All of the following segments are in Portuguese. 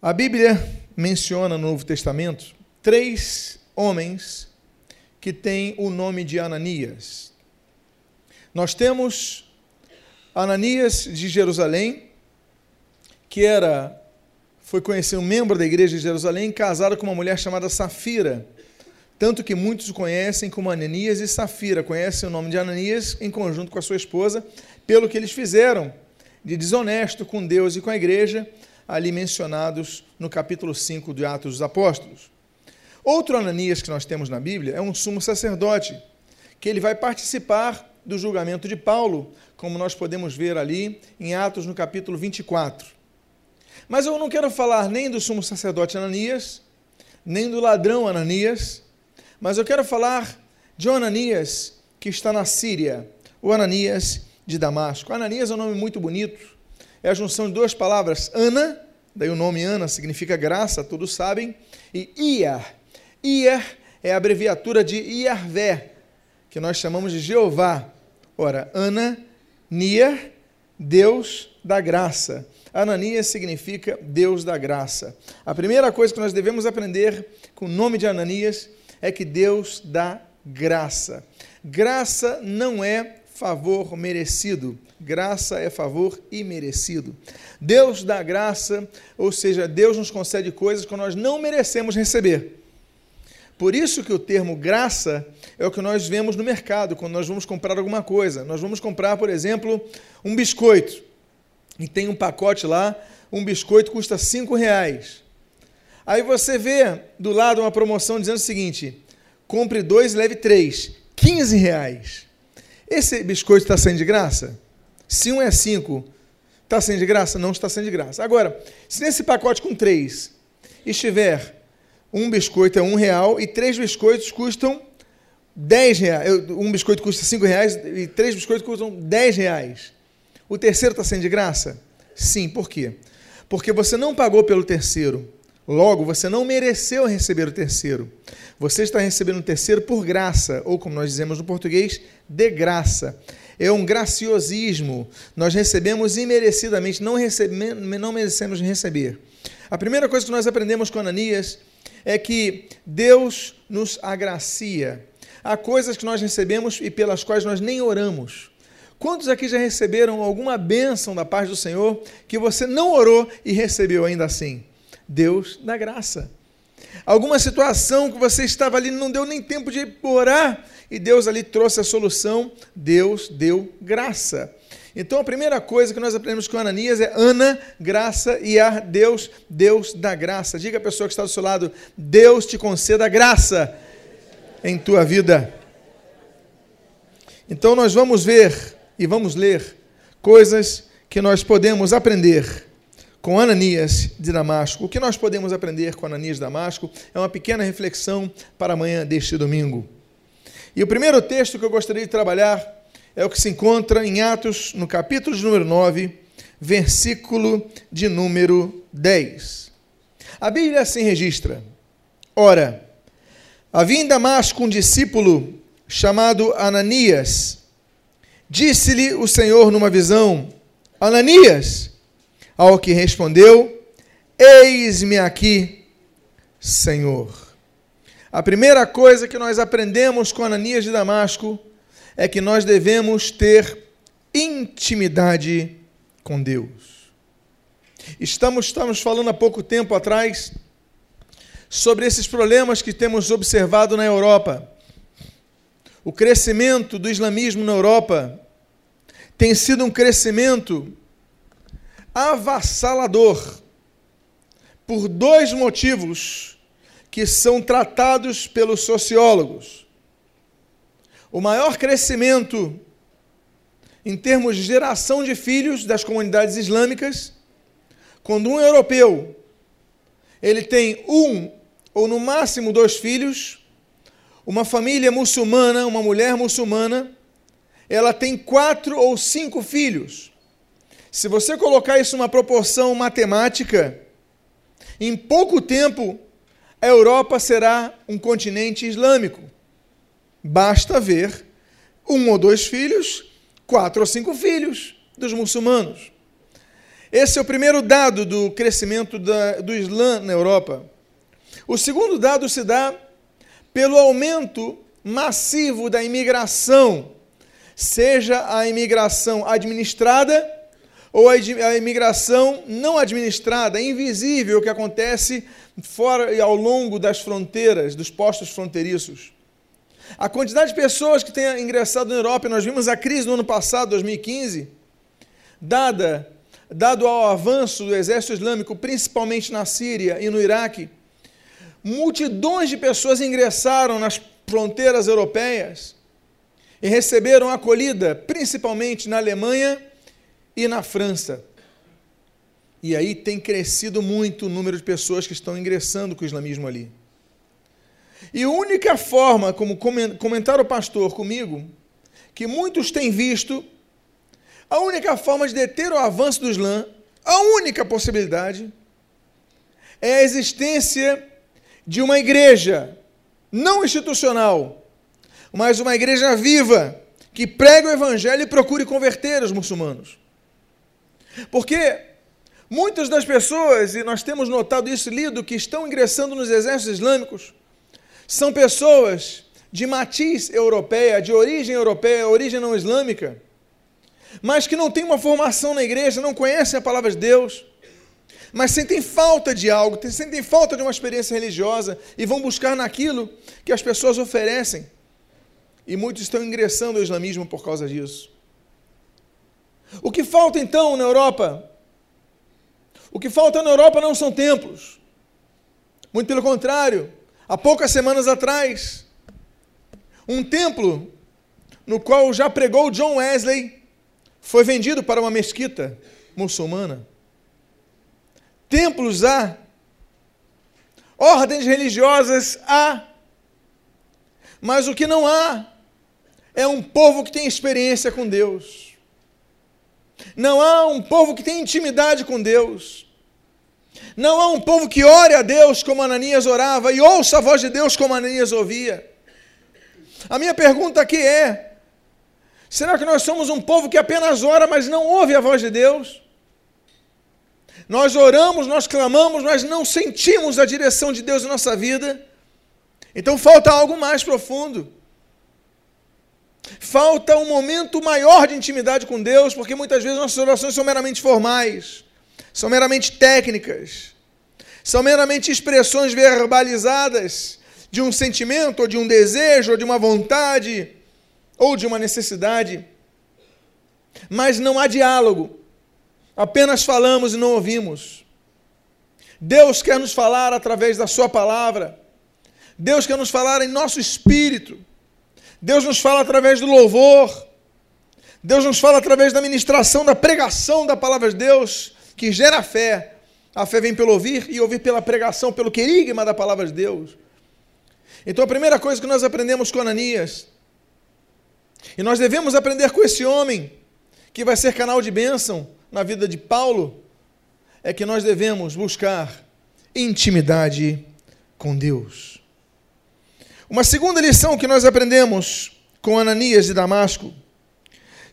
A Bíblia menciona no Novo Testamento três homens que têm o nome de Ananias. Nós temos Ananias de Jerusalém, que era foi conhecer um membro da igreja de Jerusalém, casado com uma mulher chamada Safira. Tanto que muitos o conhecem como Ananias e Safira, conhecem o nome de Ananias em conjunto com a sua esposa, pelo que eles fizeram de desonesto com Deus e com a igreja, ali mencionados no capítulo 5 de Atos dos Apóstolos. Outro Ananias que nós temos na Bíblia é um sumo sacerdote, que ele vai participar do julgamento de Paulo, como nós podemos ver ali em Atos no capítulo 24. Mas eu não quero falar nem do sumo sacerdote Ananias, nem do ladrão Ananias, mas eu quero falar de Ananias que está na Síria, o Ananias de Damasco. Ananias é um nome muito bonito, é a junção de duas palavras, Ana, daí o nome Ana significa graça, todos sabem, e Iar. Iar é a abreviatura de Iarvé, que nós chamamos de Jeová. Ora, Ana, Niar, Deus da graça. Ananias significa Deus da graça. A primeira coisa que nós devemos aprender com o nome de Ananias é que Deus dá graça. Graça não é favor merecido, graça é favor imerecido. Deus dá graça, ou seja, Deus nos concede coisas que nós não merecemos receber. Por isso que o termo graça é o que nós vemos no mercado, quando nós vamos comprar alguma coisa. Nós vamos comprar, por exemplo, um biscoito e tem um pacote lá, um biscoito custa cinco reais. Aí você vê do lado uma promoção dizendo o seguinte: compre dois, leve três, 15 reais. Esse biscoito está sendo de graça? Se um é cinco, está sendo de graça? Não está sendo de graça. Agora, se nesse pacote com três estiver um biscoito é um real e três biscoitos custam dez reais. Um biscoito custa cinco reais e três biscoitos custam dez reais. O terceiro está sendo de graça? Sim, por quê? Porque você não pagou pelo terceiro. Logo, você não mereceu receber o terceiro. Você está recebendo o terceiro por graça, ou como nós dizemos no português, de graça. É um graciosismo. Nós recebemos imerecidamente, não, recebemos, não merecemos receber. A primeira coisa que nós aprendemos com Ananias é que Deus nos agracia. Há coisas que nós recebemos e pelas quais nós nem oramos. Quantos aqui já receberam alguma bênção da paz do Senhor que você não orou e recebeu ainda assim? Deus dá graça. Alguma situação que você estava ali não deu nem tempo de orar e Deus ali trouxe a solução, Deus deu graça. Então a primeira coisa que nós aprendemos com Ananias é Ana, graça e a Deus, Deus dá graça. Diga a pessoa que está do seu lado, Deus te conceda graça em tua vida. Então nós vamos ver e vamos ler coisas que nós podemos aprender com Ananias de Damasco. O que nós podemos aprender com Ananias de Damasco é uma pequena reflexão para amanhã deste domingo. E o primeiro texto que eu gostaria de trabalhar é o que se encontra em Atos, no capítulo de número 9, versículo de número 10. A Bíblia assim registra: Ora, havia em Damasco um discípulo chamado Ananias Disse-lhe o Senhor numa visão: Ananias. Ao que respondeu: Eis-me aqui, Senhor. A primeira coisa que nós aprendemos com Ananias de Damasco é que nós devemos ter intimidade com Deus. Estamos, estamos falando há pouco tempo atrás sobre esses problemas que temos observado na Europa o crescimento do islamismo na Europa tem sido um crescimento avassalador por dois motivos que são tratados pelos sociólogos. O maior crescimento em termos de geração de filhos das comunidades islâmicas, quando um europeu ele tem um ou no máximo dois filhos, uma família muçulmana, uma mulher muçulmana, ela tem quatro ou cinco filhos. Se você colocar isso numa proporção matemática, em pouco tempo a Europa será um continente islâmico. Basta ver um ou dois filhos, quatro ou cinco filhos dos muçulmanos. Esse é o primeiro dado do crescimento da, do Islã na Europa. O segundo dado se dá pelo aumento massivo da imigração, seja a imigração administrada ou a imigração não administrada, invisível, que acontece fora e ao longo das fronteiras, dos postos fronteiriços. A quantidade de pessoas que têm ingressado na Europa, nós vimos a crise no ano passado, 2015, dada, dado ao avanço do exército islâmico, principalmente na Síria e no Iraque, multidões de pessoas ingressaram nas fronteiras europeias e receberam acolhida, principalmente na Alemanha e na França. E aí tem crescido muito o número de pessoas que estão ingressando com o islamismo ali. E a única forma, como comentaram o pastor comigo, que muitos têm visto, a única forma de deter o avanço do Islã, a única possibilidade, é a existência de uma igreja, não institucional, mas uma igreja viva, que prega o evangelho e procure converter os muçulmanos. Porque muitas das pessoas, e nós temos notado isso lido, que estão ingressando nos exércitos islâmicos, são pessoas de matiz europeia, de origem europeia, origem não islâmica, mas que não têm uma formação na igreja, não conhecem a palavra de Deus, mas sentem falta de algo, sentem falta de uma experiência religiosa e vão buscar naquilo que as pessoas oferecem. E muitos estão ingressando ao islamismo por causa disso. O que falta então na Europa? O que falta na Europa não são templos. Muito pelo contrário, há poucas semanas atrás, um templo no qual já pregou John Wesley foi vendido para uma mesquita muçulmana. Templos há, ordens religiosas há, mas o que não há é um povo que tem experiência com Deus. Não há um povo que tem intimidade com Deus. Não há um povo que ore a Deus como Ananias orava e ouça a voz de Deus como Ananias ouvia. A minha pergunta aqui é: será que nós somos um povo que apenas ora, mas não ouve a voz de Deus? Nós oramos, nós clamamos, mas não sentimos a direção de Deus em nossa vida. Então falta algo mais profundo. Falta um momento maior de intimidade com Deus, porque muitas vezes nossas orações são meramente formais, são meramente técnicas, são meramente expressões verbalizadas de um sentimento, ou de um desejo, ou de uma vontade, ou de uma necessidade. Mas não há diálogo, apenas falamos e não ouvimos. Deus quer nos falar através da Sua palavra, Deus quer nos falar em nosso espírito. Deus nos fala através do louvor. Deus nos fala através da ministração, da pregação da palavra de Deus, que gera fé. A fé vem pelo ouvir e ouvir pela pregação, pelo querigma da palavra de Deus. Então a primeira coisa que nós aprendemos com Ananias, e nós devemos aprender com esse homem, que vai ser canal de bênção na vida de Paulo, é que nós devemos buscar intimidade com Deus. Uma segunda lição que nós aprendemos com Ananias de Damasco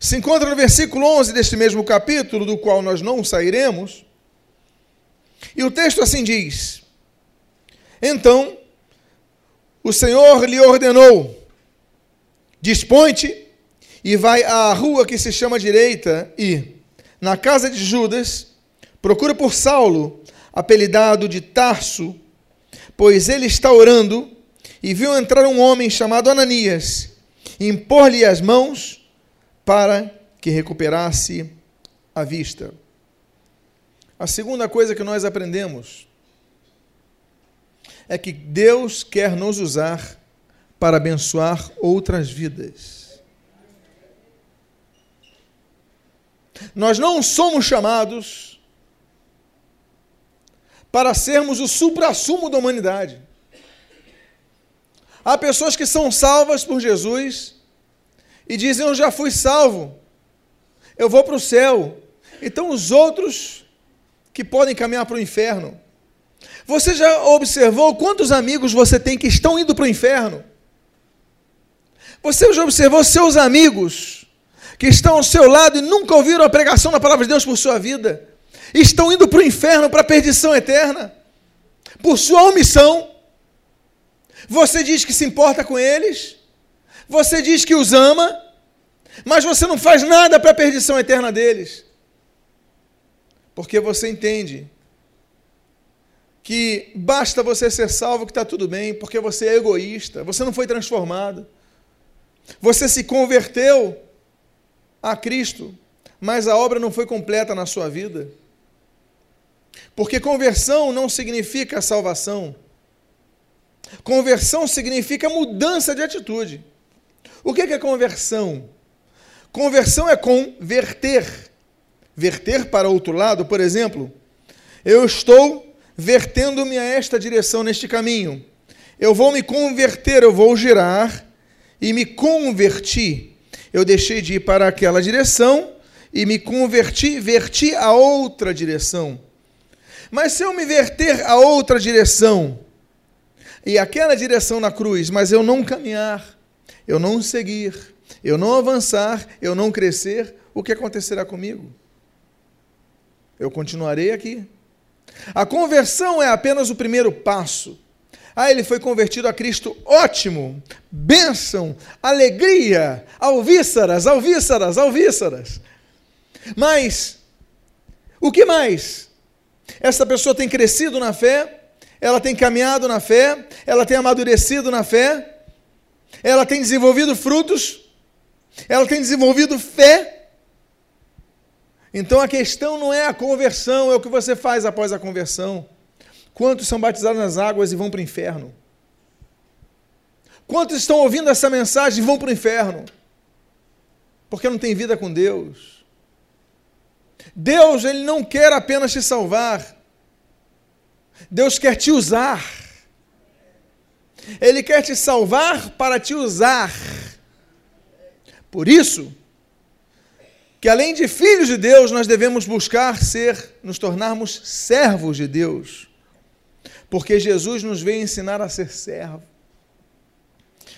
se encontra no versículo 11 deste mesmo capítulo, do qual nós não sairemos. E o texto assim diz: Então o Senhor lhe ordenou: Dispõe-te e vai à rua que se chama direita e, na casa de Judas, procura por Saulo, apelidado de Tarso, pois ele está orando e viu entrar um homem chamado Ananias, impor-lhe as mãos para que recuperasse a vista. A segunda coisa que nós aprendemos é que Deus quer nos usar para abençoar outras vidas. Nós não somos chamados para sermos o supra-sumo da humanidade. Há pessoas que são salvas por Jesus e dizem: Eu já fui salvo, eu vou para o céu. Então, os outros que podem caminhar para o inferno. Você já observou quantos amigos você tem que estão indo para o inferno? Você já observou seus amigos que estão ao seu lado e nunca ouviram a pregação da palavra de Deus por sua vida? estão indo para o inferno, para a perdição eterna, por sua omissão. Você diz que se importa com eles, você diz que os ama, mas você não faz nada para a perdição eterna deles. Porque você entende que basta você ser salvo que está tudo bem, porque você é egoísta, você não foi transformado. Você se converteu a Cristo, mas a obra não foi completa na sua vida. Porque conversão não significa salvação. Conversão significa mudança de atitude. O que é conversão? Conversão é converter. Verter para outro lado, por exemplo, eu estou vertendo-me a esta direção, neste caminho. Eu vou me converter, eu vou girar e me converti. Eu deixei de ir para aquela direção e me converti, verti a outra direção. Mas se eu me verter a outra direção, e aquela direção na cruz, mas eu não caminhar, eu não seguir, eu não avançar, eu não crescer, o que acontecerá comigo? Eu continuarei aqui. A conversão é apenas o primeiro passo. Ah, ele foi convertido a Cristo, ótimo, bênção, alegria, alvíceras, alvíceras, alvíceras. Mas, o que mais? Essa pessoa tem crescido na fé, ela tem caminhado na fé, ela tem amadurecido na fé, ela tem desenvolvido frutos, ela tem desenvolvido fé. Então a questão não é a conversão, é o que você faz após a conversão. Quantos são batizados nas águas e vão para o inferno? Quantos estão ouvindo essa mensagem e vão para o inferno? Porque não tem vida com Deus. Deus, Ele não quer apenas te salvar, Deus quer te usar. Ele quer te salvar para te usar. Por isso, que além de filhos de Deus, nós devemos buscar ser, nos tornarmos servos de Deus. Porque Jesus nos veio ensinar a ser servo.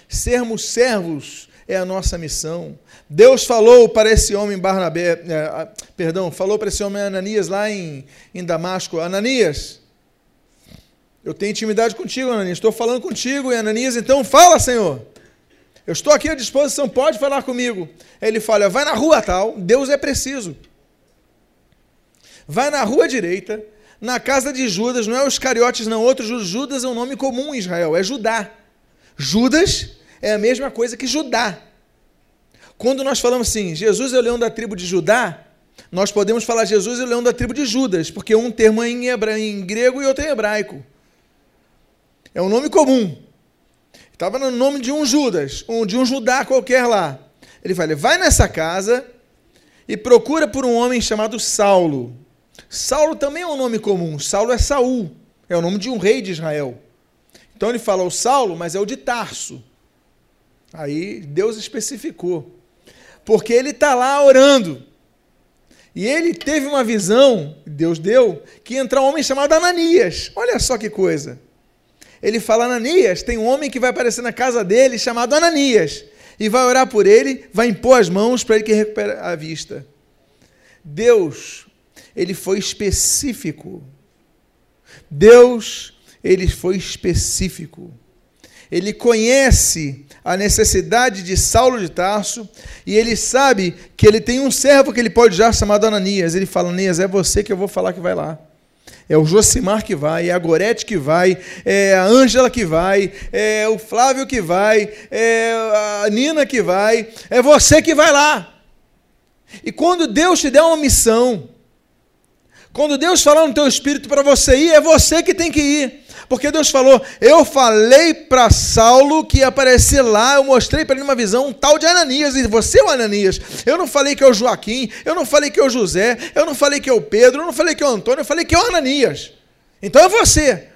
Sermos servos é a nossa missão. Deus falou para esse homem Barnabé, é, perdão, falou para esse homem Ananias lá em, em Damasco, Ananias, eu tenho intimidade contigo, Ananias. Estou falando contigo, e Ananias, então fala, Senhor. Eu estou aqui à disposição, pode falar comigo. Ele fala: vai na rua tal, Deus é preciso. Vai na rua direita, na casa de Judas, não é os cariotes, não, outros. Judas é um nome comum em Israel, é Judá. Judas é a mesma coisa que Judá. Quando nós falamos assim, Jesus é o leão da tribo de Judá, nós podemos falar Jesus é o leão da tribo de Judas, porque um termo é em, hebra... em grego e outro é em hebraico. É um nome comum. Estava no nome de um Judas, de um Judá qualquer lá. Ele fala: vai nessa casa e procura por um homem chamado Saulo. Saulo também é um nome comum. Saulo é Saul, é o nome de um rei de Israel. Então ele fala o Saulo, mas é o de Tarso. Aí Deus especificou. Porque ele está lá orando. E ele teve uma visão, Deus deu, que ia entrar um homem chamado Ananias. Olha só que coisa ele fala: Ananias, tem um homem que vai aparecer na casa dele chamado Ananias, e vai orar por ele, vai impor as mãos para ele que recupere a vista. Deus, ele foi específico. Deus, ele foi específico. Ele conhece a necessidade de Saulo de Tarso e ele sabe que ele tem um servo que ele pode já chamado Ananias. Ele fala: Ananias, é você que eu vou falar que vai lá é o Josimar que vai, é a Gorete que vai, é a Ângela que vai, é o Flávio que vai, é a Nina que vai, é você que vai lá. E quando Deus te der uma missão, quando Deus falar no teu espírito para você ir, é você que tem que ir. Porque Deus falou: Eu falei para Saulo que ia aparecer lá, eu mostrei para ele uma visão um tal de Ananias, e você é o Ananias. Eu não falei que é o Joaquim, eu não falei que é o José, eu não falei que é o Pedro, eu não falei que é o Antônio, eu falei que é o Ananias. Então é você.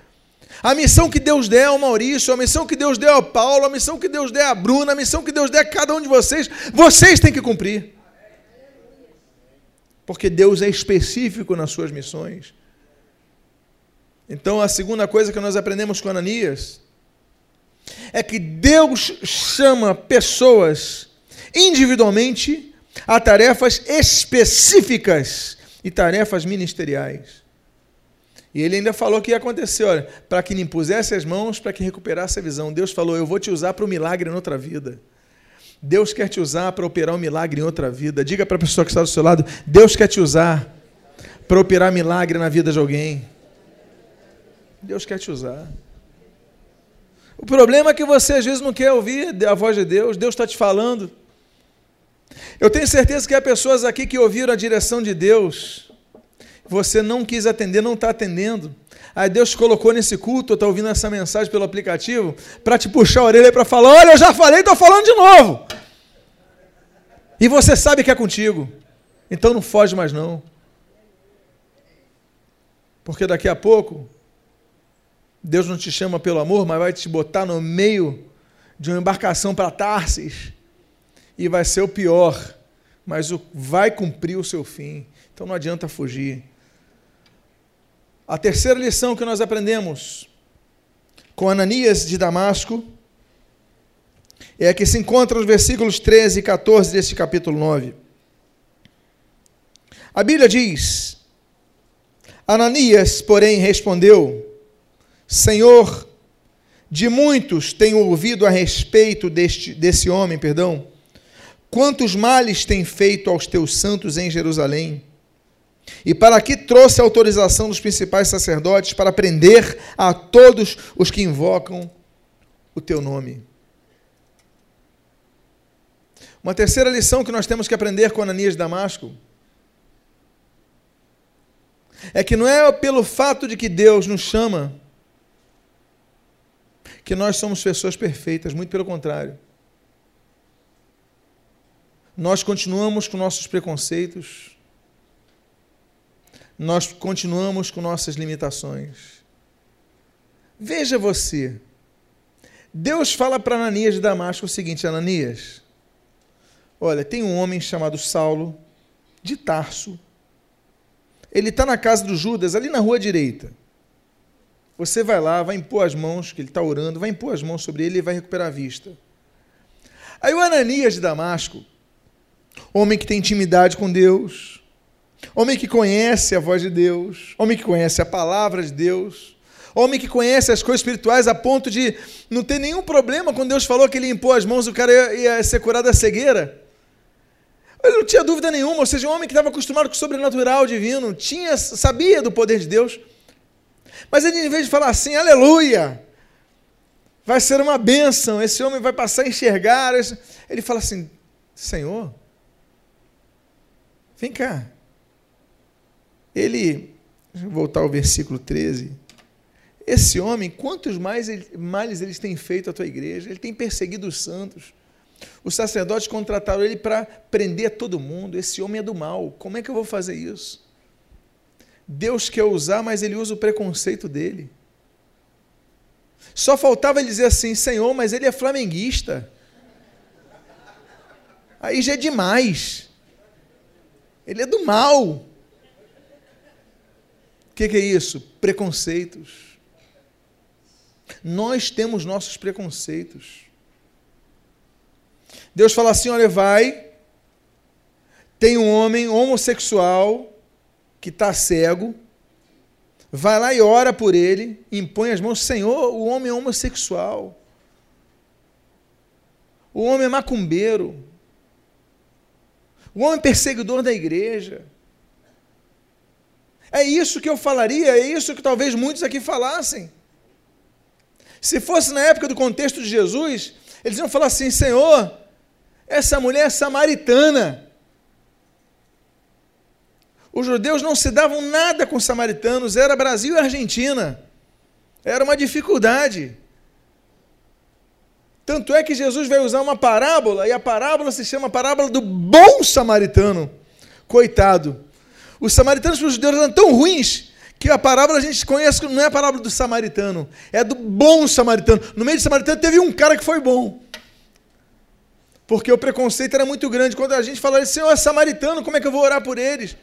A missão que Deus der ao Maurício, a missão que Deus der ao Paulo, a missão que Deus der à Bruna, a missão que Deus der a cada um de vocês, vocês têm que cumprir. Porque Deus é específico nas suas missões. Então, a segunda coisa que nós aprendemos com Ananias é que Deus chama pessoas individualmente a tarefas específicas e tarefas ministeriais. E ele ainda falou que ia acontecer, olha, para que lhe impusesse as mãos, para que recuperasse a visão. Deus falou: Eu vou te usar para o milagre em outra vida. Deus quer te usar para operar um milagre em outra vida. Diga para a pessoa que está do seu lado: Deus quer te usar para operar milagre na vida de alguém. Deus quer te usar. O problema é que você às vezes não quer ouvir a voz de Deus, Deus está te falando. Eu tenho certeza que há pessoas aqui que ouviram a direção de Deus, você não quis atender, não está atendendo. Aí Deus colocou nesse culto, está ouvindo essa mensagem pelo aplicativo, para te puxar a orelha para falar: Olha, eu já falei, estou falando de novo. E você sabe que é contigo. Então não foge mais não. Porque daqui a pouco, Deus não te chama pelo amor, mas vai te botar no meio de uma embarcação para Tarsis. E vai ser o pior, mas vai cumprir o seu fim. Então não adianta fugir. A terceira lição que nós aprendemos com Ananias de Damasco é que se encontra nos versículos 13 e 14 desse capítulo 9. A Bíblia diz: Ananias, porém, respondeu: Senhor, de muitos tenho ouvido a respeito deste, desse homem, perdão, quantos males tem feito aos teus santos em Jerusalém e para que trouxe a autorização dos principais sacerdotes para prender a todos os que invocam o teu nome. Uma terceira lição que nós temos que aprender com Ananias de Damasco é que não é pelo fato de que Deus nos chama que nós somos pessoas perfeitas, muito pelo contrário. Nós continuamos com nossos preconceitos, nós continuamos com nossas limitações. Veja você. Deus fala para Ananias de Damasco o seguinte: Ananias, olha, tem um homem chamado Saulo, de Tarso. Ele está na casa do Judas, ali na rua direita. Você vai lá, vai impor as mãos, que ele está orando, vai impor as mãos sobre ele e vai recuperar a vista. Aí o Ananias de Damasco, homem que tem intimidade com Deus, Homem que conhece a voz de Deus, homem que conhece a palavra de Deus, homem que conhece as coisas espirituais a ponto de não ter nenhum problema quando Deus falou que ele impôs as mãos, o cara ia, ia ser curado da cegueira. Ele não tinha dúvida nenhuma, ou seja, um homem que estava acostumado com o sobrenatural divino, tinha, sabia do poder de Deus. Mas ele, em vez de falar assim, aleluia, vai ser uma bênção, esse homem vai passar a enxergar, ele fala assim, Senhor, vem cá, ele, voltar ao versículo 13, esse homem, quantos mais males eles têm feito à tua igreja? Ele tem perseguido os santos. Os sacerdotes contrataram ele para prender todo mundo. Esse homem é do mal. Como é que eu vou fazer isso? Deus quer usar, mas ele usa o preconceito dele. Só faltava ele dizer assim: Senhor, mas ele é flamenguista. Aí já é demais. Ele é do mal. O que, que é isso? Preconceitos. Nós temos nossos preconceitos. Deus fala assim: olha, vai, tem um homem homossexual que está cego, vai lá e ora por ele, impõe as mãos, Senhor, o homem é homossexual, o homem é macumbeiro, o homem é perseguidor da igreja. É isso que eu falaria, é isso que talvez muitos aqui falassem. Se fosse na época do contexto de Jesus, eles iam falar assim: Senhor, essa mulher é samaritana. Os judeus não se davam nada com os samaritanos, era Brasil e Argentina. Era uma dificuldade. Tanto é que Jesus vai usar uma parábola, e a parábola se chama parábola do bom samaritano. Coitado. Os samaritanos para os judeus eram tão ruins que a parábola a gente conhece não é a parábola do samaritano, é do bom samaritano. No meio do samaritano teve um cara que foi bom. Porque o preconceito era muito grande. Quando a gente fala, Senhor, é samaritano, como é que eu vou orar por eles?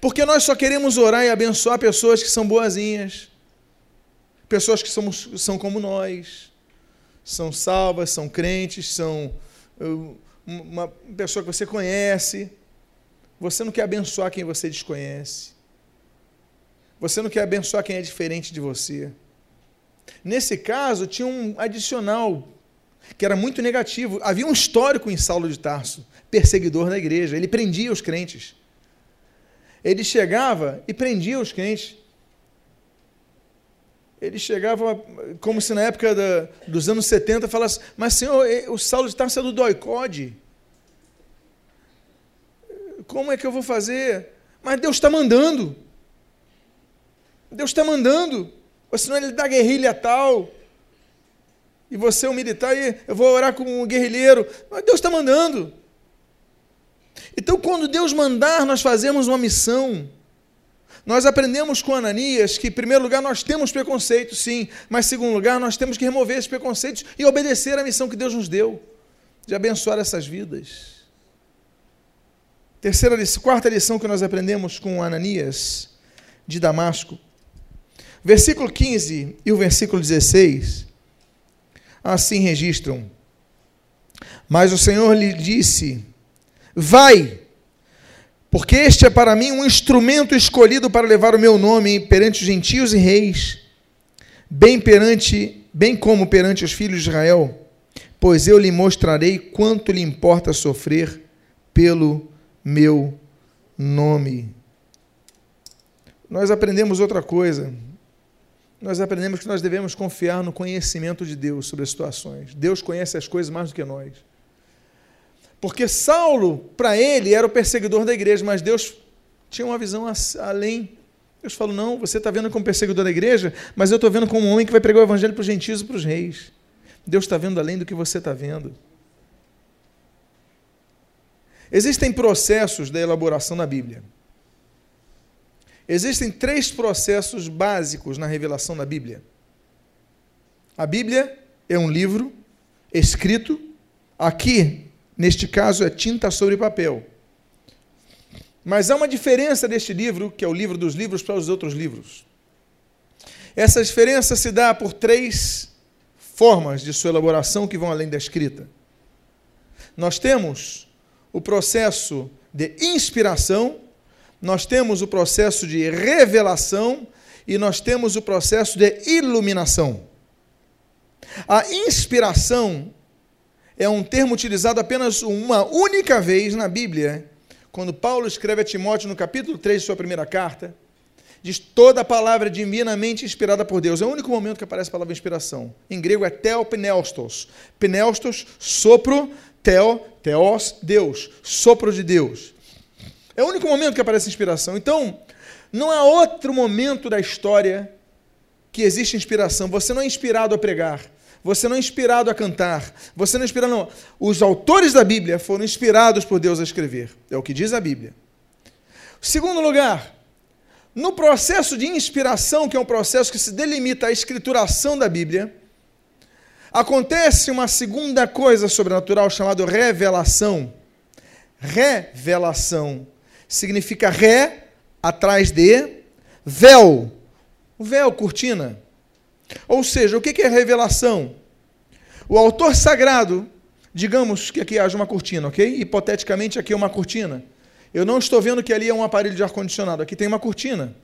Porque nós só queremos orar e abençoar pessoas que são boazinhas, pessoas que somos, são como nós, são salvas, são crentes, são uma pessoa que você conhece. Você não quer abençoar quem você desconhece. Você não quer abençoar quem é diferente de você. Nesse caso, tinha um adicional que era muito negativo. Havia um histórico em Saulo de Tarso, perseguidor da igreja. Ele prendia os crentes. Ele chegava e prendia os crentes. Ele chegava como se na época da, dos anos 70 falasse: Mas, senhor, o Saulo de Tarso é do doicode. Como é que eu vou fazer? Mas Deus está mandando. Deus está mandando. Ou senão ele dá guerrilha tal. E você é um militar e eu vou orar com um guerrilheiro. Mas Deus está mandando. Então, quando Deus mandar, nós fazemos uma missão. Nós aprendemos com Ananias que, em primeiro lugar, nós temos preconceito, sim, mas, em segundo lugar, nós temos que remover esses preconceitos e obedecer à missão que Deus nos deu de abençoar essas vidas. Terceira quarta lição que nós aprendemos com Ananias de Damasco. Versículo 15 e o versículo 16 assim registram. Mas o Senhor lhe disse: Vai, porque este é para mim um instrumento escolhido para levar o meu nome perante os gentios e reis, bem perante, bem como perante os filhos de Israel, pois eu lhe mostrarei quanto lhe importa sofrer pelo meu nome. Nós aprendemos outra coisa nós aprendemos que nós devemos confiar no conhecimento de Deus sobre as situações. Deus conhece as coisas mais do que nós. Porque Saulo, para ele, era o perseguidor da igreja, mas Deus tinha uma visão além. Deus falou: não, você está vendo como perseguidor da igreja, mas eu estou vendo como um homem que vai pregar o evangelho para os gentios e para os reis. Deus está vendo além do que você está vendo. Existem processos da elaboração da Bíblia. Existem três processos básicos na revelação da Bíblia. A Bíblia é um livro escrito, aqui, neste caso, é tinta sobre papel. Mas há uma diferença deste livro, que é o livro dos livros, para os outros livros. Essa diferença se dá por três formas de sua elaboração que vão além da escrita. Nós temos o processo de inspiração, nós temos o processo de revelação e nós temos o processo de iluminação. A inspiração é um termo utilizado apenas uma única vez na Bíblia, quando Paulo escreve a Timóteo no capítulo 3 de sua primeira carta, diz toda a palavra divinamente inspirada por Deus. É o único momento que aparece a palavra inspiração. Em grego é teopneustos. Pneustos, sopro, teo, teos, Deus, sopro de Deus. É o único momento que aparece inspiração. Então, não há outro momento da história que existe inspiração. Você não é inspirado a pregar. Você não é inspirado a cantar. Você não é inspirado, não. Os autores da Bíblia foram inspirados por Deus a escrever. É o que diz a Bíblia. Segundo lugar, no processo de inspiração, que é um processo que se delimita à escrituração da Bíblia, acontece uma segunda coisa sobrenatural chamada revelação. Revelação significa ré, atrás de, véu. O véu, cortina. Ou seja, o que é revelação? O autor sagrado, digamos que aqui haja uma cortina, ok? Hipoteticamente, aqui é uma cortina. Eu não estou vendo que ali é um aparelho de ar-condicionado, aqui tem uma cortina.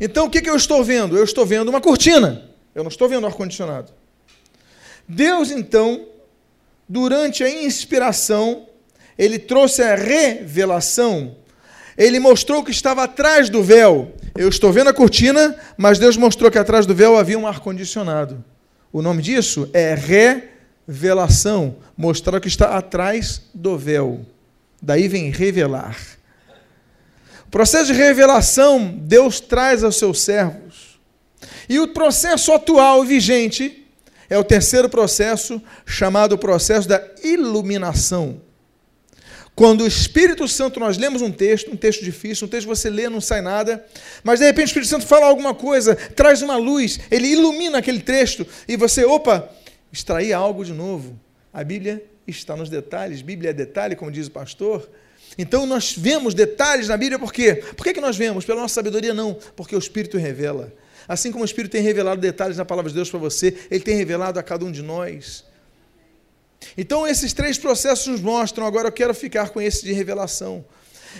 Então, o que, eu estou vendo? Eu estou vendo uma cortina. Eu não estou vendo ar-condicionado. Deus, então, durante a inspiração, ele trouxe a revelação. Ele mostrou que estava atrás do véu. Eu estou vendo a cortina, mas Deus mostrou que atrás do véu havia um ar-condicionado. O nome disso é revelação mostrar o que está atrás do véu. Daí vem revelar. O processo de revelação Deus traz aos seus servos. E o processo atual vigente é o terceiro processo, chamado processo da iluminação. Quando o Espírito Santo, nós lemos um texto, um texto difícil, um texto que você lê, não sai nada, mas de repente o Espírito Santo fala alguma coisa, traz uma luz, ele ilumina aquele texto e você, opa, extrair algo de novo. A Bíblia está nos detalhes, Bíblia é detalhe, como diz o pastor. Então nós vemos detalhes na Bíblia, por quê? Por que, que nós vemos? Pela nossa sabedoria? Não, porque o Espírito revela. Assim como o Espírito tem revelado detalhes na palavra de Deus para você, ele tem revelado a cada um de nós. Então, esses três processos nos mostram, agora eu quero ficar com esse de revelação.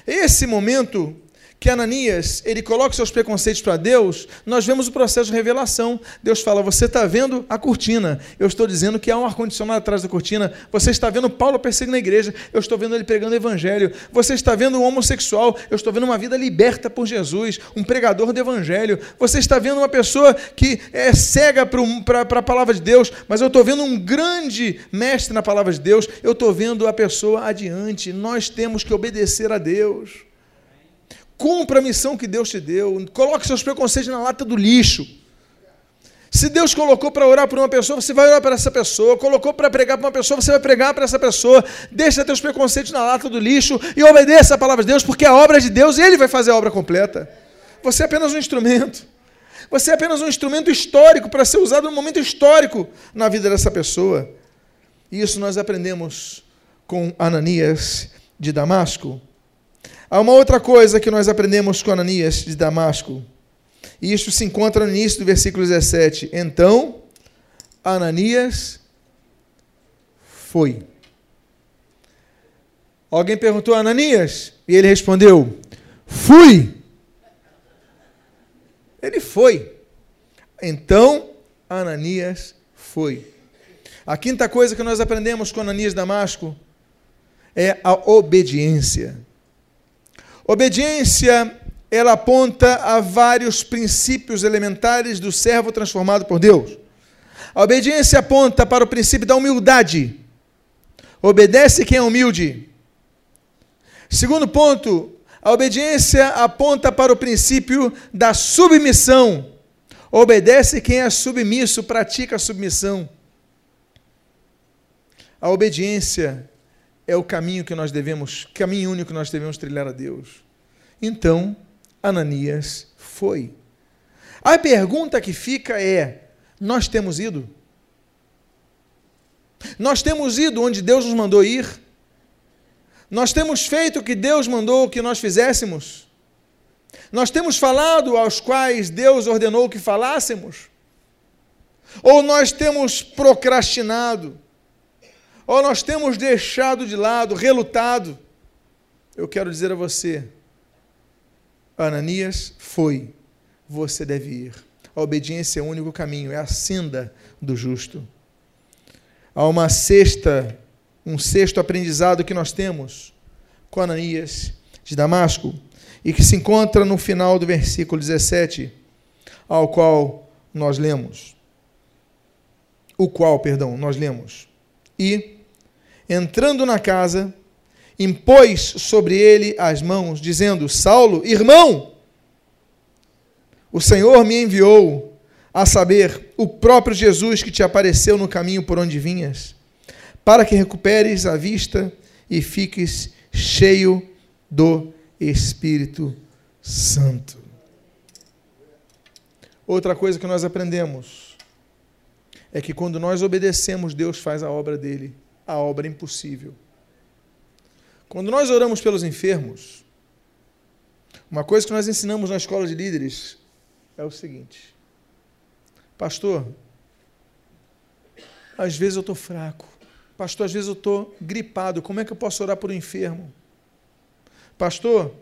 Esse momento que Ananias ele coloca seus preconceitos para Deus, nós vemos o processo de revelação. Deus fala: Você está vendo a cortina? Eu estou dizendo que há um ar-condicionado atrás da cortina. Você está vendo Paulo perseguindo a igreja? Eu estou vendo ele pregando o evangelho. Você está vendo um homossexual? Eu estou vendo uma vida liberta por Jesus, um pregador do evangelho. Você está vendo uma pessoa que é cega para a palavra de Deus, mas eu estou vendo um grande mestre na palavra de Deus. Eu estou vendo a pessoa adiante. Nós temos que obedecer a Deus. Cumpra a missão que Deus te deu. Coloque seus preconceitos na lata do lixo. Se Deus colocou para orar por uma pessoa, você vai orar para essa pessoa. Colocou para pregar para uma pessoa, você vai pregar para essa pessoa. Deixa teus preconceitos na lata do lixo e obedeça a palavra de Deus, porque a obra é de Deus Ele vai fazer a obra completa. Você é apenas um instrumento. Você é apenas um instrumento histórico para ser usado num momento histórico na vida dessa pessoa. E isso nós aprendemos com Ananias de Damasco. Há uma outra coisa que nós aprendemos com Ananias de Damasco, e isso se encontra no início do versículo 17. Então, Ananias foi. Alguém perguntou a Ananias e ele respondeu: Fui. Ele foi. Então, Ananias foi. A quinta coisa que nós aprendemos com Ananias Damasco é a obediência. Obediência, ela aponta a vários princípios elementares do servo transformado por Deus. A obediência aponta para o princípio da humildade. Obedece quem é humilde. Segundo ponto, a obediência aponta para o princípio da submissão. Obedece quem é submisso, pratica a submissão. A obediência é o caminho que nós devemos, caminho único que nós devemos trilhar a Deus. Então, Ananias foi. A pergunta que fica é: nós temos ido? Nós temos ido onde Deus nos mandou ir? Nós temos feito o que Deus mandou que nós fizéssemos? Nós temos falado aos quais Deus ordenou que falássemos? Ou nós temos procrastinado? Ou nós temos deixado de lado, relutado. Eu quero dizer a você, Ananias foi, você deve ir. A obediência é o único caminho, é a senda do justo. Há uma sexta, um sexto aprendizado que nós temos com Ananias de Damasco e que se encontra no final do versículo 17, ao qual nós lemos. O qual, perdão, nós lemos. E entrando na casa, impôs sobre ele as mãos, dizendo: Saulo, irmão, o Senhor me enviou, a saber, o próprio Jesus que te apareceu no caminho por onde vinhas, para que recuperes a vista e fiques cheio do Espírito Santo. Outra coisa que nós aprendemos é que quando nós obedecemos, Deus faz a obra dele a obra impossível. Quando nós oramos pelos enfermos, uma coisa que nós ensinamos na escola de líderes é o seguinte: Pastor, às vezes eu estou fraco. Pastor, às vezes eu estou gripado. Como é que eu posso orar por um enfermo? Pastor,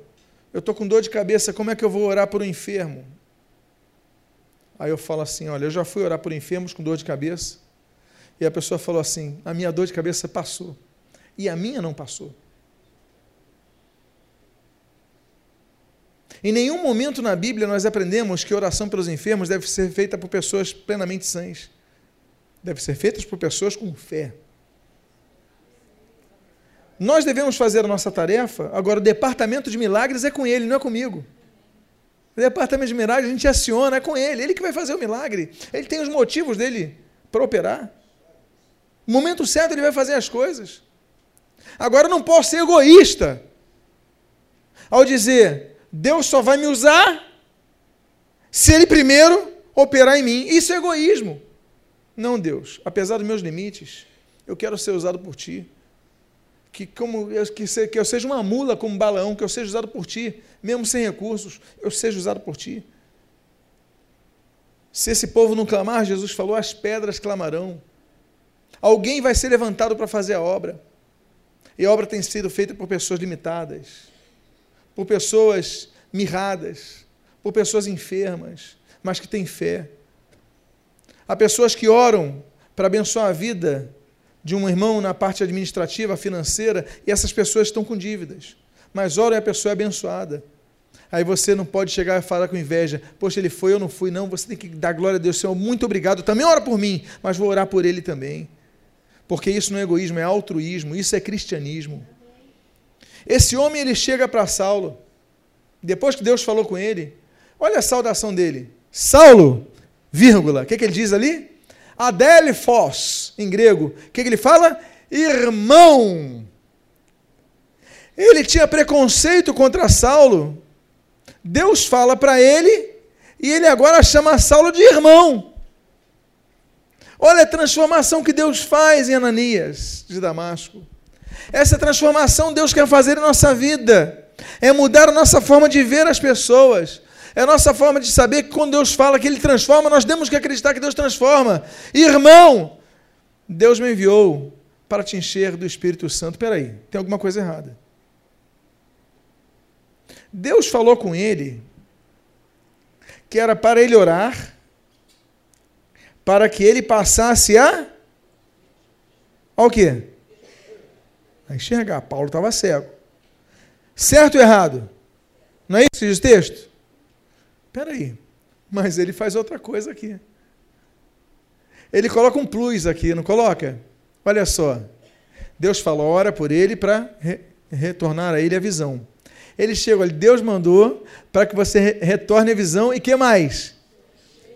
eu estou com dor de cabeça. Como é que eu vou orar por um enfermo? Aí eu falo assim: Olha, eu já fui orar por enfermos com dor de cabeça. E a pessoa falou assim: a minha dor de cabeça passou. E a minha não passou. Em nenhum momento na Bíblia nós aprendemos que oração pelos enfermos deve ser feita por pessoas plenamente sãs. Deve ser feita por pessoas com fé. Nós devemos fazer a nossa tarefa, agora o departamento de milagres é com ele, não é comigo. O departamento de milagres a gente aciona, é com ele, ele que vai fazer o milagre. Ele tem os motivos dele para operar. No momento certo ele vai fazer as coisas. Agora eu não posso ser egoísta ao dizer, Deus só vai me usar se ele primeiro operar em mim. Isso é egoísmo. Não, Deus, apesar dos meus limites, eu quero ser usado por ti. Que, como, que, se, que eu seja uma mula como Balaão, que eu seja usado por ti, mesmo sem recursos, eu seja usado por ti. Se esse povo não clamar, Jesus falou, as pedras clamarão. Alguém vai ser levantado para fazer a obra. E a obra tem sido feita por pessoas limitadas, por pessoas mirradas, por pessoas enfermas, mas que têm fé. Há pessoas que oram para abençoar a vida de um irmão na parte administrativa, financeira, e essas pessoas estão com dívidas. Mas oram e a pessoa é abençoada. Aí você não pode chegar e falar com inveja, poxa, ele foi, eu não fui, não. Você tem que dar glória a Deus, Senhor, muito obrigado. Também ora por mim, mas vou orar por ele também. Porque isso não é egoísmo, é altruísmo, isso é cristianismo. Esse homem ele chega para Saulo, depois que Deus falou com ele, olha a saudação dele. Saulo, vírgula, o que, que ele diz ali? Adelphos, em grego. O que, que ele fala? Irmão. Ele tinha preconceito contra Saulo. Deus fala para ele e ele agora chama Saulo de irmão. Olha a transformação que Deus faz em Ananias de Damasco. Essa transformação Deus quer fazer em nossa vida. É mudar a nossa forma de ver as pessoas. É a nossa forma de saber que quando Deus fala que Ele transforma, nós temos que acreditar que Deus transforma. Irmão, Deus me enviou para te encher do Espírito Santo. Espera aí, tem alguma coisa errada. Deus falou com ele que era para ele orar, para que ele passasse a. Ao quê? A enxergar. Paulo estava cego. Certo ou errado? Não é isso que diz o texto? Espera aí. Mas ele faz outra coisa aqui. Ele coloca um plus aqui, não coloca? Olha só. Deus fala, ora por ele para re retornar a ele a visão. Ele chega ali, Deus mandou para que você retorne a visão e que mais?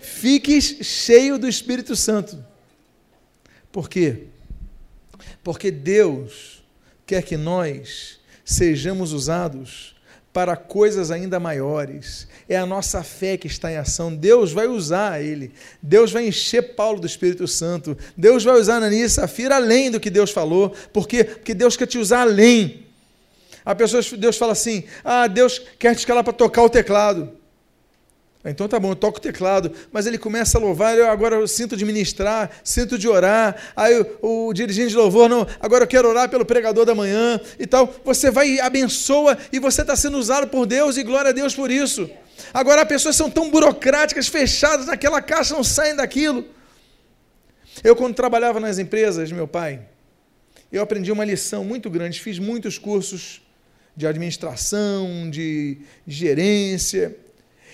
Fiques cheio do Espírito Santo. Por quê? Porque Deus quer que nós sejamos usados para coisas ainda maiores. É a nossa fé que está em ação. Deus vai usar ele. Deus vai encher Paulo do Espírito Santo. Deus vai usar Ananias e Safira além do que Deus falou. Por quê? Porque Deus quer te usar além. A pessoa, Deus fala assim: ah, Deus quer te escalar para tocar o teclado. Então tá bom, eu toco o teclado, mas ele começa a louvar, eu agora eu sinto de ministrar, sinto de orar, aí o, o, dirigente de louvor, não, agora eu quero orar pelo pregador da manhã e tal. Você vai e abençoa e você está sendo usado por Deus e glória a Deus por isso. Agora as pessoas são tão burocráticas, fechadas naquela caixa, não saem daquilo. Eu, quando trabalhava nas empresas, meu pai, eu aprendi uma lição muito grande, fiz muitos cursos de administração, de gerência.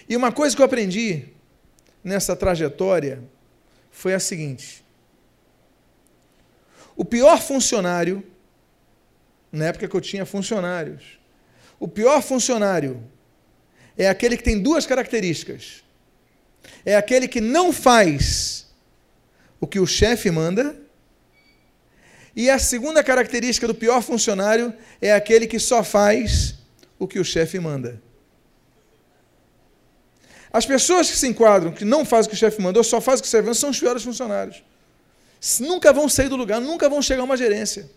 E uma coisa que eu aprendi nessa trajetória foi a seguinte: o pior funcionário, na época que eu tinha funcionários, o pior funcionário é aquele que tem duas características. É aquele que não faz o que o chefe manda e a segunda característica do pior funcionário é aquele que só faz o que o chefe manda. As pessoas que se enquadram, que não fazem o que o chefe mandou, só fazem o que o chefe mandou, são os piores funcionários. Nunca vão sair do lugar, nunca vão chegar a uma gerência.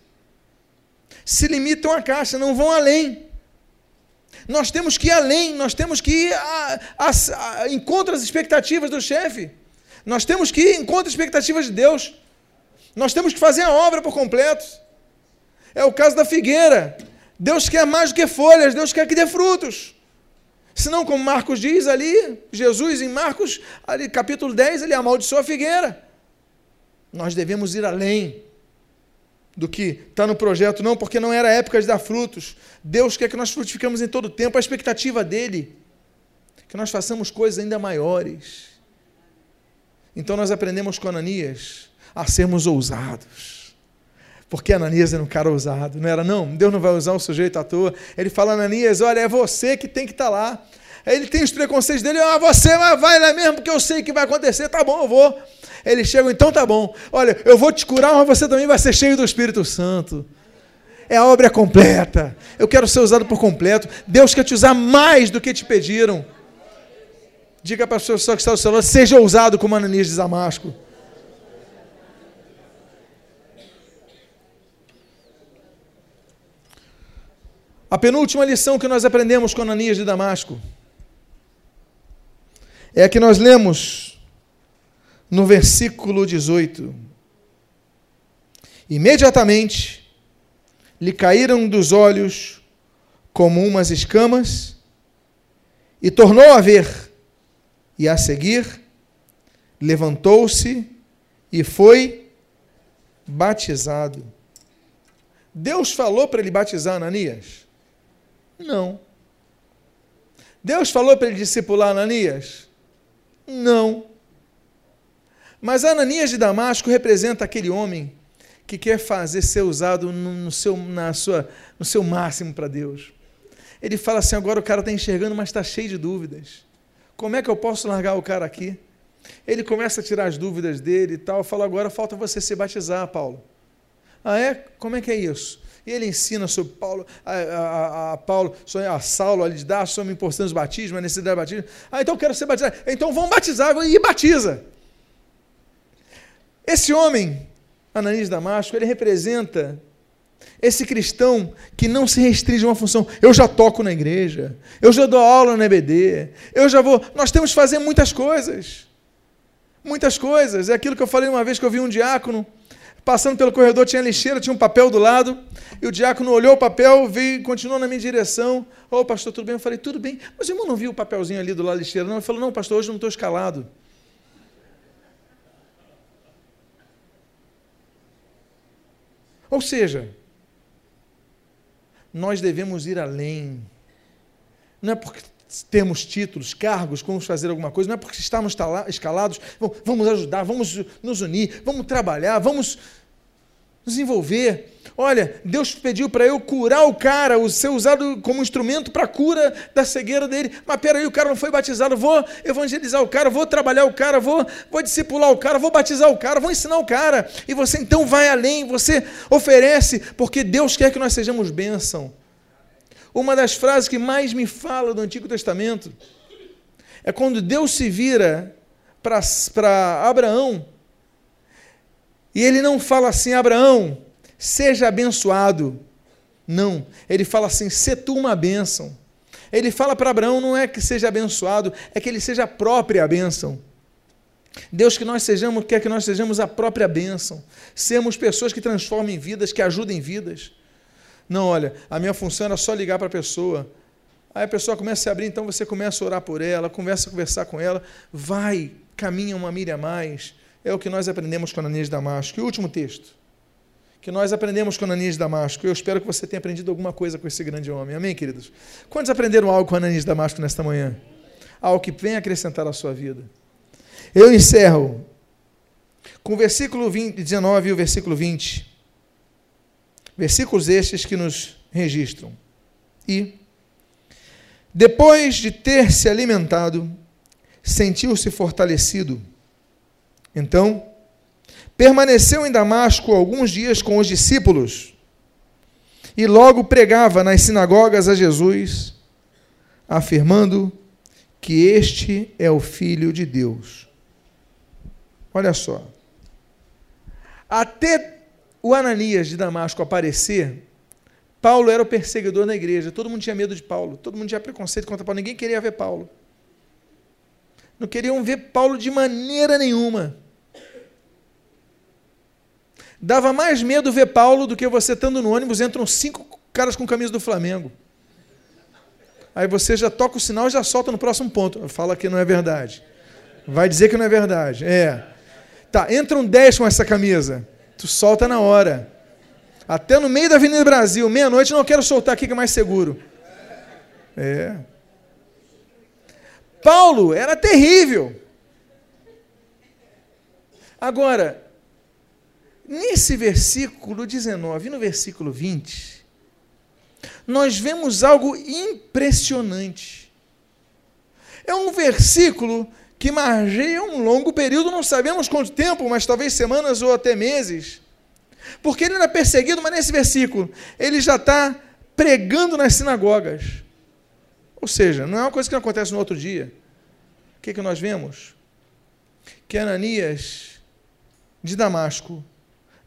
Se limitam à caixa, não vão além. Nós temos que ir além, nós temos que ir a, a, a, as expectativas do chefe. Nós temos que ir em contra as expectativas de Deus. Nós temos que fazer a obra por completo. É o caso da figueira. Deus quer mais do que folhas, Deus quer que dê frutos. Senão, como Marcos diz ali, Jesus em Marcos, ali, capítulo 10, ele amaldiçoou a figueira. Nós devemos ir além do que está no projeto, não, porque não era época de dar frutos. Deus quer que nós frutificamos em todo o tempo, a expectativa dele, que nós façamos coisas ainda maiores. Então nós aprendemos com Ananias a sermos ousados. Porque Ananias era um cara ousado, não era? Não, Deus não vai usar um sujeito à toa. Ele fala, Ananias, olha, é você que tem que estar tá lá. Ele tem os preconceitos dele, ah, você mas vai lá mesmo, porque eu sei que vai acontecer, tá bom, eu vou. Ele chega, então tá bom. Olha, eu vou te curar, mas você também vai ser cheio do Espírito Santo. É a obra completa. Eu quero ser usado por completo. Deus quer te usar mais do que te pediram. Diga para a pessoa que está seu lado, seja ousado como Ananias de Damasco. A penúltima lição que nós aprendemos com Ananias de Damasco é a que nós lemos no versículo 18. Imediatamente lhe caíram dos olhos como umas escamas e tornou a ver. E a seguir, levantou-se e foi batizado. Deus falou para ele batizar Ananias? Não. Deus falou para ele discipular Ananias? Não. Mas Ananias de Damasco representa aquele homem que quer fazer ser usado no, seu, na sua, no seu máximo para Deus. Ele fala assim: agora o cara está enxergando, mas está cheio de dúvidas. Como é que eu posso largar o cara aqui? Ele começa a tirar as dúvidas dele e tal. Fala: agora falta você se batizar, Paulo. Ah, é? Como é que é isso? E ele ensina sobre Paulo, a, a, a Paulo, a Saulo, ele dá sobre a importância dos batismos, a necessidade do batismo. Ah, então eu quero ser batizado. Então vamos batizar e batiza. Esse homem, Ananias Damasco, ele representa esse cristão que não se restringe a uma função. Eu já toco na igreja, eu já dou aula no EBD, eu já vou. Nós temos que fazer muitas coisas. Muitas coisas. É aquilo que eu falei uma vez que eu vi um diácono passando pelo corredor, tinha lixeira, tinha um papel do lado, e o diácono olhou o papel, veio continuou na minha direção. Ô, oh, pastor, tudo bem? Eu falei, tudo bem. Mas o irmão não viu o papelzinho ali do lado da lixeira, não? Ele falou, não, pastor, hoje não estou escalado. Ou seja, nós devemos ir além. Não é porque temos títulos, cargos, vamos fazer alguma coisa, não é porque estamos escalados, vamos ajudar, vamos nos unir, vamos trabalhar, vamos nos envolver. Olha, Deus pediu para eu curar o cara, o ser usado como instrumento para a cura da cegueira dele. Mas peraí, o cara não foi batizado. Vou evangelizar o cara, vou trabalhar o cara, vou, vou discipular o cara, vou batizar o cara, vou ensinar o cara. E você então vai além, você oferece, porque Deus quer que nós sejamos bênção. Uma das frases que mais me fala do Antigo Testamento é quando Deus se vira para Abraão e ele não fala assim, Abraão, seja abençoado. Não, ele fala assim, se tu uma bênção. Ele fala para Abraão não é que seja abençoado, é que ele seja a própria bênção. Deus que nós sejamos, quer que nós sejamos a própria bênção. Sermos pessoas que transformem vidas, que ajudem vidas. Não, olha, a minha função era só ligar para a pessoa. Aí a pessoa começa a se abrir, então você começa a orar por ela, começa a conversar com ela, vai, caminha uma milha a mais. É o que nós aprendemos com Ananias Damasco. E o último texto, que nós aprendemos com Ananias Damasco. Eu espero que você tenha aprendido alguma coisa com esse grande homem. Amém, queridos? Quantos aprenderam algo com Ananias Damasco nesta manhã? Algo que vem acrescentar à sua vida. Eu encerro com o versículo 20, 19 e o versículo 20. Versículos estes que nos registram. E, depois de ter se alimentado, sentiu-se fortalecido então, permaneceu em Damasco alguns dias com os discípulos e logo pregava nas sinagogas a Jesus, afirmando que este é o Filho de Deus. Olha só. Até o Ananias de Damasco aparecer, Paulo era o perseguidor na igreja. Todo mundo tinha medo de Paulo. Todo mundo tinha preconceito contra Paulo. Ninguém queria ver Paulo. Não queriam ver Paulo de maneira nenhuma. Dava mais medo ver Paulo do que você estando no ônibus, entram cinco caras com camisa do Flamengo. Aí você já toca o sinal e já solta no próximo ponto. Fala que não é verdade. Vai dizer que não é verdade. É. Tá, entram dez com essa camisa. Tu solta na hora. Até no meio da Avenida Brasil, meia-noite, não quero soltar aqui que é mais seguro. É. Paulo era terrível. Agora, Nesse versículo 19 e no versículo 20, nós vemos algo impressionante. É um versículo que margeia um longo período, não sabemos quanto tempo, mas talvez semanas ou até meses. Porque ele era perseguido, mas nesse versículo, ele já está pregando nas sinagogas. Ou seja, não é uma coisa que acontece no outro dia. O que, que nós vemos? Que Ananias de Damasco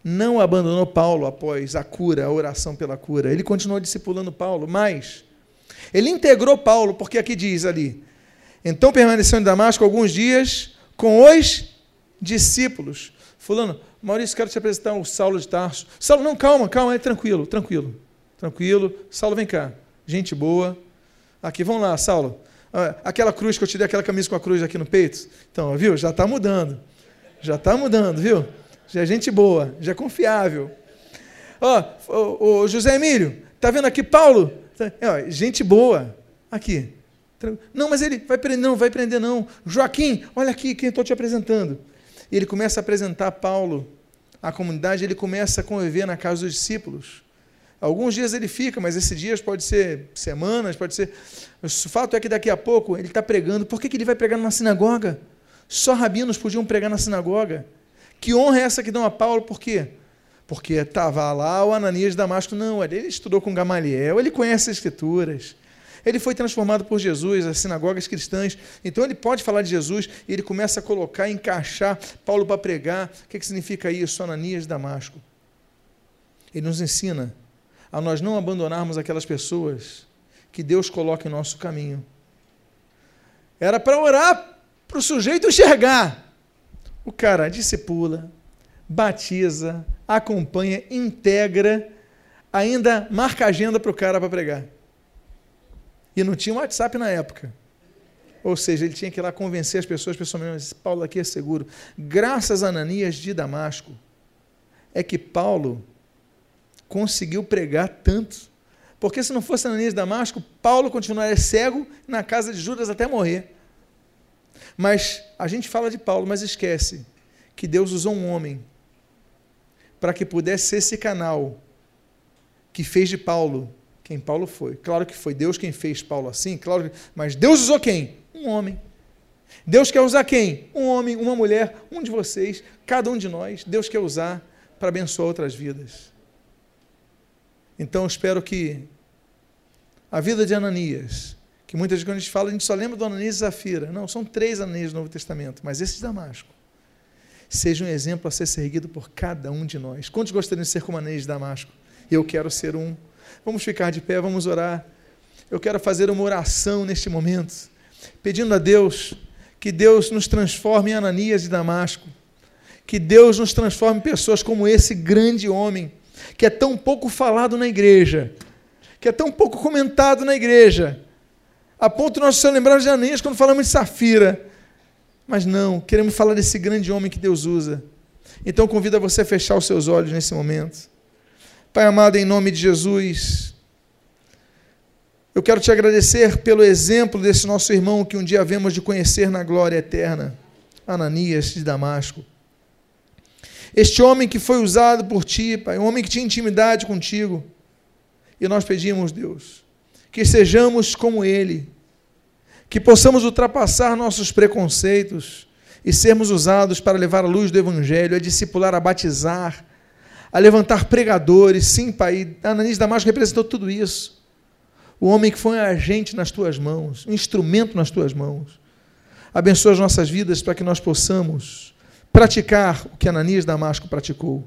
não abandonou Paulo após a cura, a oração pela cura. Ele continuou discipulando Paulo, mas ele integrou Paulo, porque aqui diz ali: então permaneceu em Damasco alguns dias com os discípulos. Fulano, Maurício, quero te apresentar o Saulo de Tarso. Saulo, não, calma, calma, é tranquilo, tranquilo, tranquilo. Saulo, vem cá, gente boa. Aqui, vamos lá, Saulo. Ah, aquela cruz que eu te dei, aquela camisa com a cruz aqui no peito. Então, viu? Já está mudando. Já está mudando, viu? Já é gente boa, já é confiável. Ó, oh, oh, José Emílio, tá vendo aqui Paulo? É, gente boa. Aqui. Não, mas ele vai prender, não, vai prender não. Joaquim, olha aqui quem estou te apresentando. E ele começa a apresentar Paulo à comunidade, ele começa a conviver na casa dos discípulos. Alguns dias ele fica, mas esses dias pode ser semanas, pode ser. O fato é que daqui a pouco ele está pregando. Por que, que ele vai pregar numa sinagoga? Só rabinos podiam pregar na sinagoga. Que honra é essa que dão a Paulo? Por quê? Porque estava lá o Ananias de Damasco. Não, ele estudou com Gamaliel, ele conhece as Escrituras. Ele foi transformado por Jesus, as sinagogas cristãs. Então ele pode falar de Jesus e ele começa a colocar, encaixar Paulo para pregar. O que, que significa isso? Ananias de Damasco. Ele nos ensina a nós não abandonarmos aquelas pessoas que Deus coloca em nosso caminho. Era para orar para o sujeito enxergar. O cara discipula, batiza, acompanha, integra, ainda marca agenda para o cara para pregar. E não tinha WhatsApp na época. Ou seja, ele tinha que ir lá convencer as pessoas, pessoalmente, Paulo aqui é seguro. Graças a Ananias de Damasco, é que Paulo conseguiu pregar tanto. Porque se não fosse Ananias de Damasco, Paulo continuaria cego na casa de Judas até morrer. Mas a gente fala de Paulo, mas esquece que Deus usou um homem para que pudesse ser esse canal que fez de Paulo quem Paulo foi. Claro que foi Deus quem fez Paulo assim, claro, mas Deus usou quem? Um homem. Deus quer usar quem? Um homem, uma mulher, um de vocês, cada um de nós. Deus quer usar para abençoar outras vidas. Então espero que a vida de Ananias, que muitas vezes quando a gente fala, a gente só lembra do Ananias e Zafira. Não, são três Ananias do Novo Testamento, mas esse de Damasco seja um exemplo a ser seguido por cada um de nós. Quantos gostariam de ser como Ananias de Damasco? Eu quero ser um. Vamos ficar de pé, vamos orar. Eu quero fazer uma oração neste momento, pedindo a Deus que Deus nos transforme em Ananias de Damasco, que Deus nos transforme em pessoas como esse grande homem, que é tão pouco falado na igreja, que é tão pouco comentado na igreja, a ponto de nós só lembrarmos de Ananias quando falamos de Safira. Mas não, queremos falar desse grande homem que Deus usa. Então convido a você a fechar os seus olhos nesse momento. Pai amado, em nome de Jesus, eu quero te agradecer pelo exemplo desse nosso irmão que um dia havemos de conhecer na glória eterna, Ananias de Damasco. Este homem que foi usado por ti, Pai, um homem que tinha intimidade contigo. E nós pedimos, Deus, que sejamos como ele, que possamos ultrapassar nossos preconceitos e sermos usados para levar a luz do Evangelho, a discipular, a batizar, a levantar pregadores. Sim, Pai, Ananias Damasco representou tudo isso. O homem que foi um agente nas tuas mãos, um instrumento nas tuas mãos. Abençoa as nossas vidas para que nós possamos praticar o que Ananias Damasco praticou.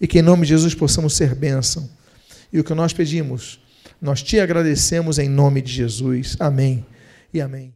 E que em nome de Jesus possamos ser bênção. E o que nós pedimos, nós te agradecemos em nome de Jesus. Amém e amém.